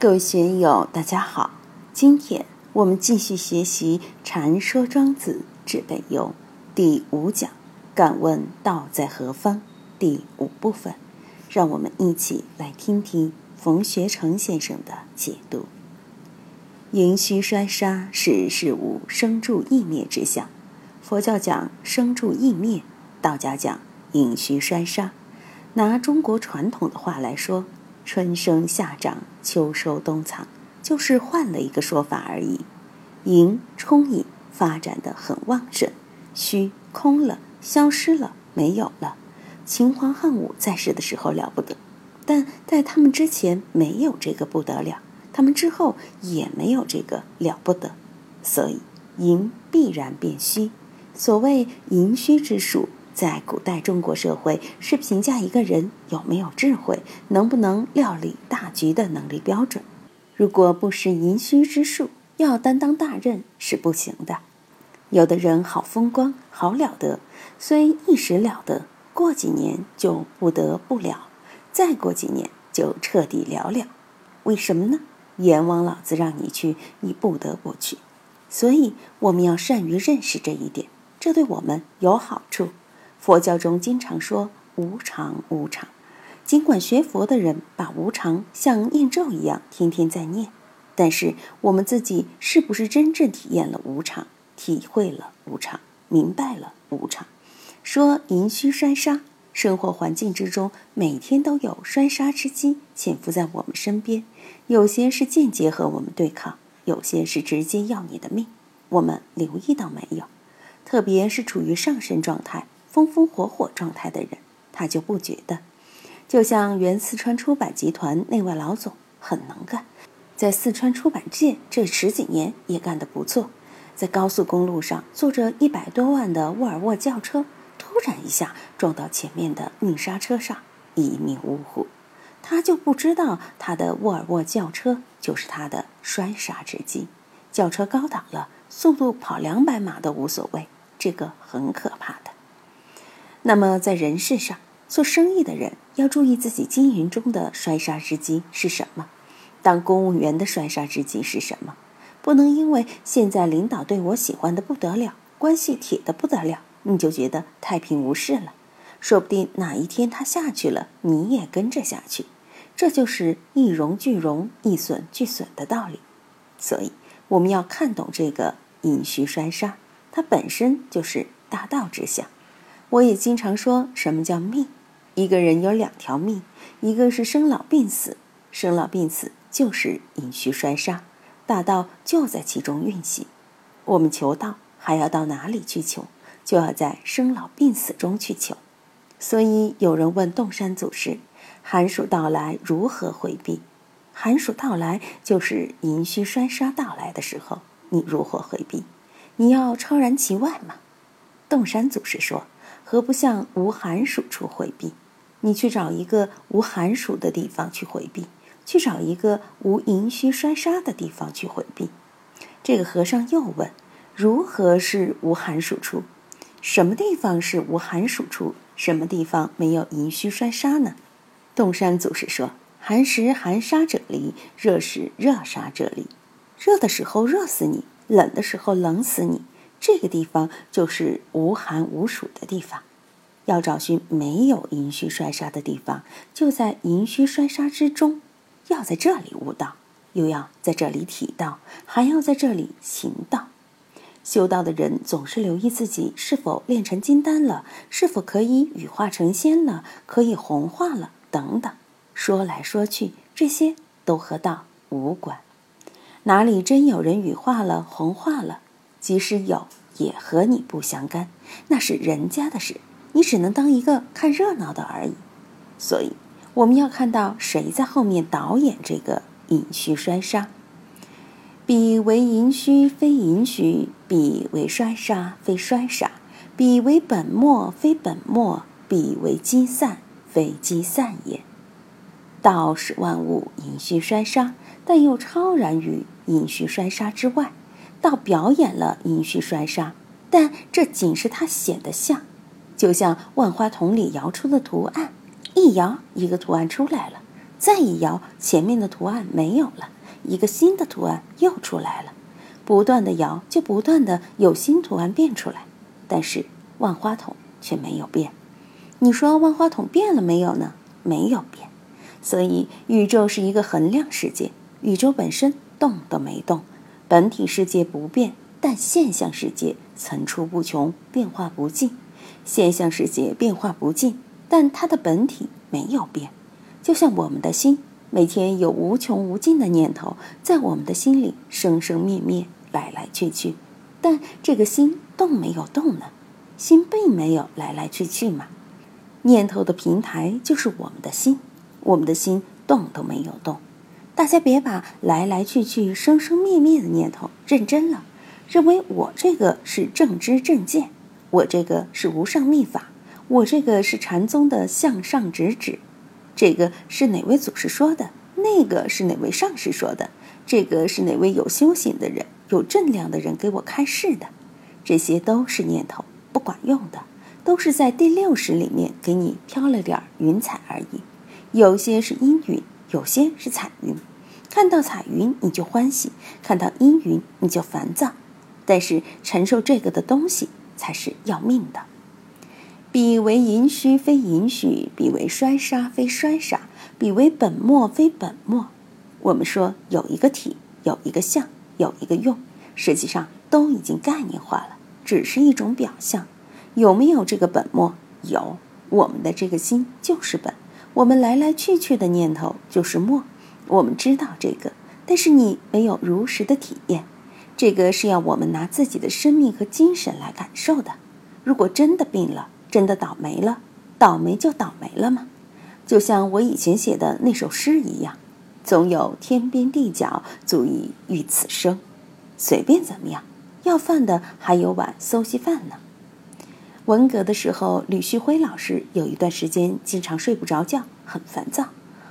各位学友，大家好！今天我们继续学习《禅说庄子治本游》第五讲“敢问道在何方”第五部分，让我们一起来听听冯学成先生的解读。盈虚衰杀是事物生住异灭之相。佛教讲生住异灭，道家讲盈虚衰杀。拿中国传统的话来说。春生夏长秋收冬藏，就是换了一个说法而已。盈充盈，发展的很旺盛；虚空了，消失了，没有了。秦皇汉武在世的时候了不得，但在他们之前没有这个不得了，他们之后也没有这个了不得。所以盈必然变虚。所谓盈虚之术。在古代中国社会，是评价一个人有没有智慧、能不能料理大局的能力标准。如果不识寅虚之术，要担当大任是不行的。有的人好风光、好了得，虽一时了得，过几年就不得不了，再过几年就彻底了了。为什么呢？阎王老子让你去，你不得不去。所以我们要善于认识这一点，这对我们有好处。佛教中经常说无常，无常。尽管学佛的人把无常像念咒一样天天在念，但是我们自己是不是真正体验了无常，体会了无常，明白了无常？说盈虚衰杀，生活环境之中每天都有衰杀之机潜伏在我们身边，有些是间接和我们对抗，有些是直接要你的命。我们留意到没有？特别是处于上升状态。风风火火状态的人，他就不觉得。就像原四川出版集团内外老总很能干，在四川出版界这十几年也干得不错。在高速公路上坐着一百多万的沃尔沃轿车，突然一下撞到前面的运沙车上，一命呜呼。他就不知道他的沃尔沃轿车就是他的摔杀之机。轿车高档了，速度跑两百码都无所谓，这个很可怕的。那么，在人事上做生意的人要注意自己经营中的衰杀之机是什么？当公务员的衰杀之机是什么？不能因为现在领导对我喜欢的不得了，关系铁的不得了，你就觉得太平无事了。说不定哪一天他下去了，你也跟着下去。这就是一荣俱荣，一损俱损的道理。所以，我们要看懂这个隐虚衰杀，它本身就是大道之相。我也经常说什么叫命？一个人有两条命，一个是生老病死，生老病死就是阴虚衰杀，大道就在其中运行。我们求道还要到哪里去求？就要在生老病死中去求。所以有人问洞山祖师：寒暑到来如何回避？寒暑到来就是阴虚衰杀到来的时候，你如何回避？你要超然其外吗？洞山祖师说。何不向无寒暑处回避？你去找一个无寒暑的地方去回避，去找一个无盈虚衰杀的地方去回避。这个和尚又问：如何是无寒暑处？什么地方是无寒暑处？什么地方没有盈虚衰杀呢？洞山祖师说：寒时寒杀者离，热时热杀者离。热的时候热死你，冷的时候冷死你。这个地方就是无寒无暑的地方，要找寻没有阴虚衰杀的地方，就在阴虚衰杀之中，要在这里悟道，又要在这里体道，还要在这里行道。修道的人总是留意自己是否练成金丹了，是否可以羽化成仙了，可以红化了等等。说来说去，这些都和道无关。哪里真有人羽化了、红化了？即使有，也和你不相干，那是人家的事，你只能当一个看热闹的而已。所以，我们要看到谁在后面导演这个隐虚衰杀。彼为隐虚，非隐虚；彼为衰杀，非衰杀；彼为本末，非本末；彼为积散，非积散也。道使万物隐虚衰杀，但又超然于隐虚衰杀之外。倒表演了阴虚衰杀，但这仅是它显得像，就像万花筒里摇出的图案，一摇一个图案出来了，再一摇，前面的图案没有了，一个新的图案又出来了。不断的摇，就不断的有新图案变出来。但是万花筒却没有变。你说万花筒变了没有呢？没有变。所以宇宙是一个衡量世界，宇宙本身动都没动，本体世界不变，但现象世界层出不穷，变化不尽。现象世界变化不尽，但它的本体没有变。就像我们的心，每天有无穷无尽的念头在我们的心里生生灭灭，来来去去，但这个心动没有动呢？心并没有来来去去嘛。念头的平台就是我们的心，我们的心动都没有动。大家别把来来去去、生生灭灭的念头认真了，认为我这个是正知正见。我这个是无上秘法，我这个是禅宗的向上直指，这个是哪位祖师说的？那个是哪位上师说的？这个是哪位有修行的人、有正量的人给我开示的？这些都是念头，不管用的，都是在第六识里面给你飘了点云彩而已。有些是阴云，有些是彩云。看到彩云你就欢喜，看到阴云你就烦躁。但是承受这个的东西。才是要命的。彼为盈虚，非盈虚；彼为衰沙，非衰沙；彼为本末，非本末。我们说有一个体，有一个相，有一个用，实际上都已经概念化了，只是一种表象。有没有这个本末？有。我们的这个心就是本，我们来来去去的念头就是默。我们知道这个，但是你没有如实的体验。这个是要我们拿自己的生命和精神来感受的。如果真的病了，真的倒霉了，倒霉就倒霉了吗？就像我以前写的那首诗一样：“总有天边地角，足以喻此生。”随便怎么样，要饭的还有碗馊稀饭呢。文革的时候，吕旭辉老师有一段时间经常睡不着觉，很烦躁。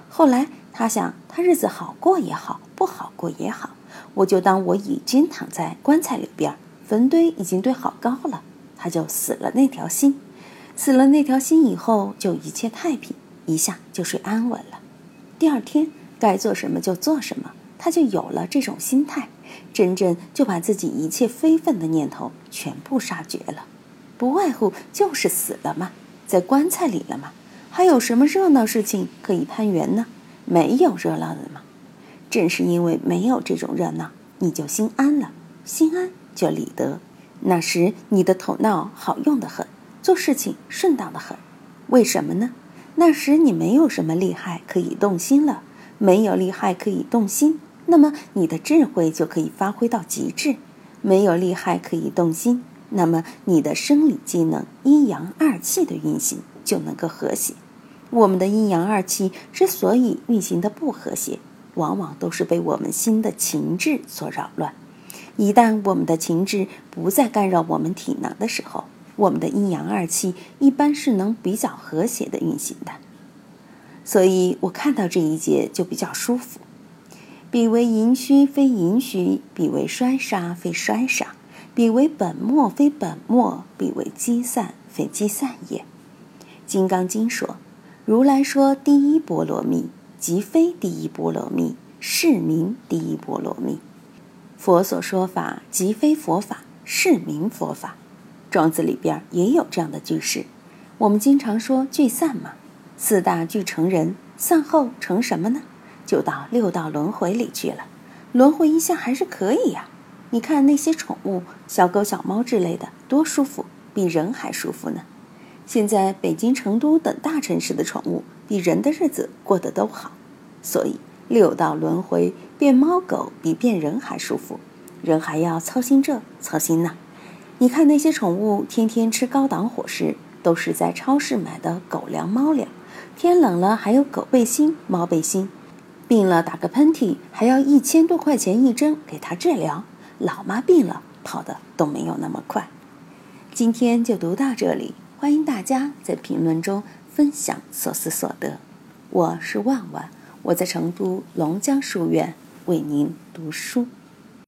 后来他想，他日子好过也好，不好过也好。我就当我已经躺在棺材里边，坟堆已经堆好高了，他就死了那条心，死了那条心以后，就一切太平，一下就睡安稳了。第二天该做什么就做什么，他就有了这种心态，真正就把自己一切非分的念头全部杀绝了，不外乎就是死了嘛，在棺材里了嘛，还有什么热闹事情可以攀缘呢？没有热闹的嘛。正是因为没有这种热闹，你就心安了，心安就理得。那时你的头脑好用的很，做事情顺当的很。为什么呢？那时你没有什么厉害可以动心了，没有厉害可以动心，那么你的智慧就可以发挥到极致。没有厉害可以动心，那么你的生理机能阴阳二气的运行就能够和谐。我们的阴阳二气之所以运行的不和谐，往往都是被我们心的情志所扰乱。一旦我们的情志不再干扰我们体能的时候，我们的阴阳二气一般是能比较和谐的运行的。所以我看到这一节就比较舒服。彼为盈虚，非盈虚；彼为衰杀，非衰杀；彼为本末，非本末；彼为积散，非积散也。《金刚经》说：“如来说第一波罗蜜。”即非第一波罗蜜，是名第一波罗蜜。佛所说法，即非佛法，是名佛法。庄子里边也有这样的句式。我们经常说聚散嘛，四大聚成人，散后成什么呢？就到六道轮回里去了。轮回一下还是可以呀。你看那些宠物，小狗、小猫之类的，多舒服，比人还舒服呢。现在北京、成都等大城市的宠物。比人的日子过得都好，所以六道轮回变猫狗比变人还舒服，人还要操心这操心那。你看那些宠物天天吃高档伙食，都是在超市买的狗粮、猫粮。天冷了还有狗背心、猫背心，病了打个喷嚏还要一千多块钱一针给它治疗。老妈病了跑的都没有那么快。今天就读到这里，欢迎大家在评论中。分享所思所得，我是万万，我在成都龙江书院为您读书。